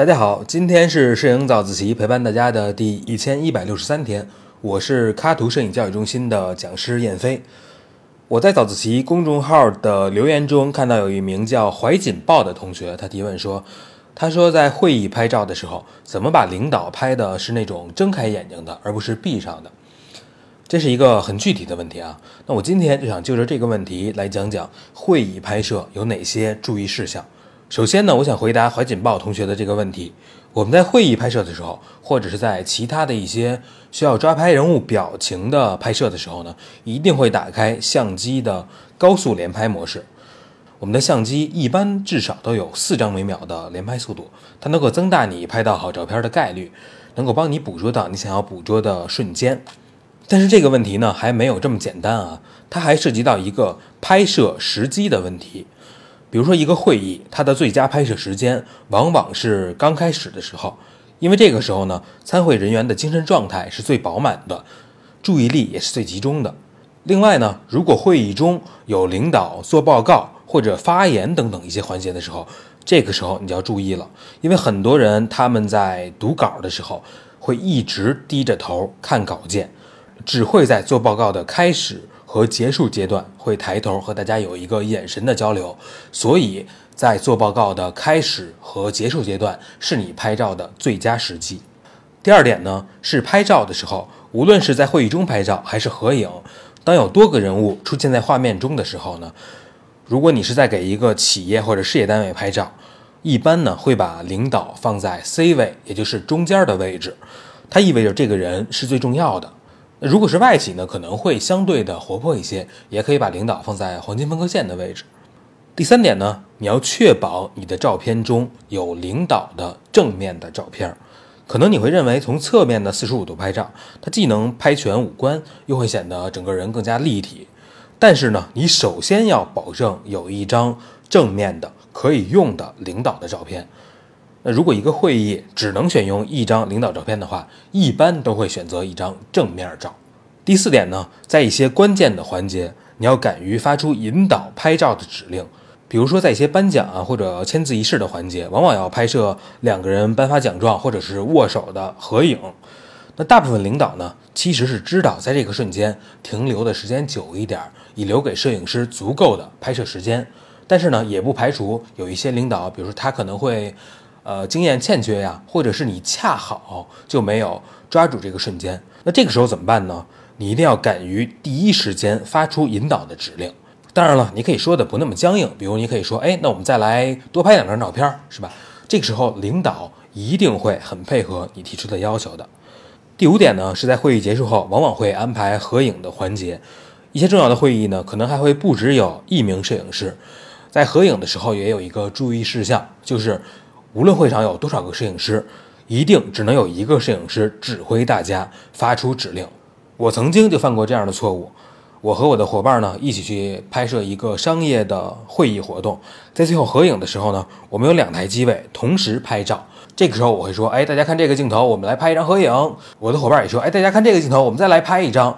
大家好，今天是摄影早自习陪伴大家的第一千一百六十三天，我是喀图摄影教育中心的讲师燕飞。我在早自习公众号的留言中看到有一名叫怀锦豹的同学，他提问说：“他说在会议拍照的时候，怎么把领导拍的是那种睁开眼睛的，而不是闭上的？”这是一个很具体的问题啊。那我今天就想就着这个问题来讲讲会议拍摄有哪些注意事项。首先呢，我想回答怀锦豹同学的这个问题。我们在会议拍摄的时候，或者是在其他的一些需要抓拍人物表情的拍摄的时候呢，一定会打开相机的高速连拍模式。我们的相机一般至少都有四张每秒的连拍速度，它能够增大你拍到好照片的概率，能够帮你捕捉到你想要捕捉的瞬间。但是这个问题呢，还没有这么简单啊，它还涉及到一个拍摄时机的问题。比如说一个会议，它的最佳拍摄时间往往是刚开始的时候，因为这个时候呢，参会人员的精神状态是最饱满的，注意力也是最集中的。另外呢，如果会议中有领导做报告或者发言等等一些环节的时候，这个时候你就要注意了，因为很多人他们在读稿的时候会一直低着头看稿件，只会在做报告的开始。和结束阶段会抬头和大家有一个眼神的交流，所以在做报告的开始和结束阶段是你拍照的最佳时机。第二点呢，是拍照的时候，无论是在会议中拍照还是合影，当有多个人物出现在画面中的时候呢，如果你是在给一个企业或者事业单位拍照，一般呢会把领导放在 C 位，也就是中间的位置，它意味着这个人是最重要的。如果是外企呢，可能会相对的活泼一些，也可以把领导放在黄金分割线的位置。第三点呢，你要确保你的照片中有领导的正面的照片。可能你会认为从侧面的四十五度拍照，它既能拍全五官，又会显得整个人更加立体。但是呢，你首先要保证有一张正面的可以用的领导的照片。那如果一个会议只能选用一张领导照片的话，一般都会选择一张正面照。第四点呢，在一些关键的环节，你要敢于发出引导拍照的指令。比如说，在一些颁奖啊或者签字仪式的环节，往往要拍摄两个人颁发奖状或者是握手的合影。那大部分领导呢，其实是知道在这个瞬间停留的时间久一点，以留给摄影师足够的拍摄时间。但是呢，也不排除有一些领导，比如说他可能会。呃，经验欠缺呀，或者是你恰好就没有抓住这个瞬间，那这个时候怎么办呢？你一定要敢于第一时间发出引导的指令。当然了，你可以说的不那么僵硬，比如你可以说，哎，那我们再来多拍两张照片，是吧？这个时候领导一定会很配合你提出的要求的。第五点呢，是在会议结束后，往往会安排合影的环节。一些重要的会议呢，可能还会不只有一名摄影师，在合影的时候也有一个注意事项，就是。无论会场有多少个摄影师，一定只能有一个摄影师指挥大家发出指令。我曾经就犯过这样的错误。我和我的伙伴呢一起去拍摄一个商业的会议活动，在最后合影的时候呢，我们有两台机位同时拍照。这个时候我会说：“哎，大家看这个镜头，我们来拍一张合影。”我的伙伴也说：“哎，大家看这个镜头，我们再来拍一张。”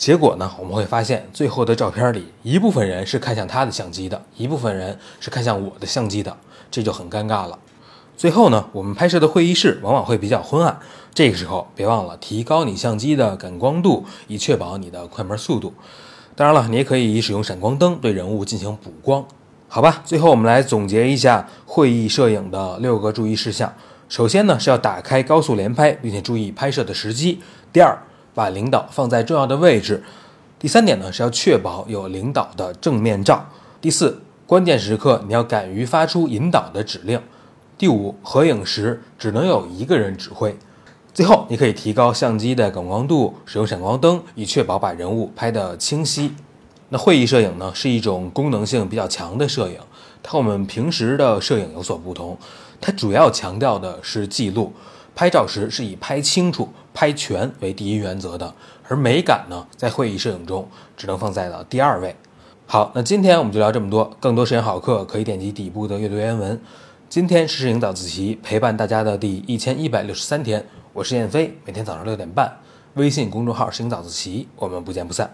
结果呢，我们会发现最后的照片里，一部分人是看向他的相机的，一部分人是看向我的相机的。这就很尴尬了。最后呢，我们拍摄的会议室往往会比较昏暗，这个时候别忘了提高你相机的感光度，以确保你的快门速度。当然了，你也可以使用闪光灯对人物进行补光。好吧，最后我们来总结一下会议摄影的六个注意事项。首先呢，是要打开高速连拍，并且注意拍摄的时机。第二，把领导放在重要的位置。第三点呢，是要确保有领导的正面照。第四。关键时刻，你要敢于发出引导的指令。第五，合影时只能有一个人指挥。最后，你可以提高相机的感光度，使用闪光灯，以确保把人物拍得清晰。那会议摄影呢，是一种功能性比较强的摄影，它和我们平时的摄影有所不同。它主要强调的是记录，拍照时是以拍清楚、拍全为第一原则的，而美感呢，在会议摄影中只能放在了第二位。好，那今天我们就聊这么多。更多摄影好课可以点击底部的阅读原文。今天是摄影早自习陪伴大家的第一千一百六十三天，我是燕飞，每天早上六点半，微信公众号“摄影早自习”，我们不见不散。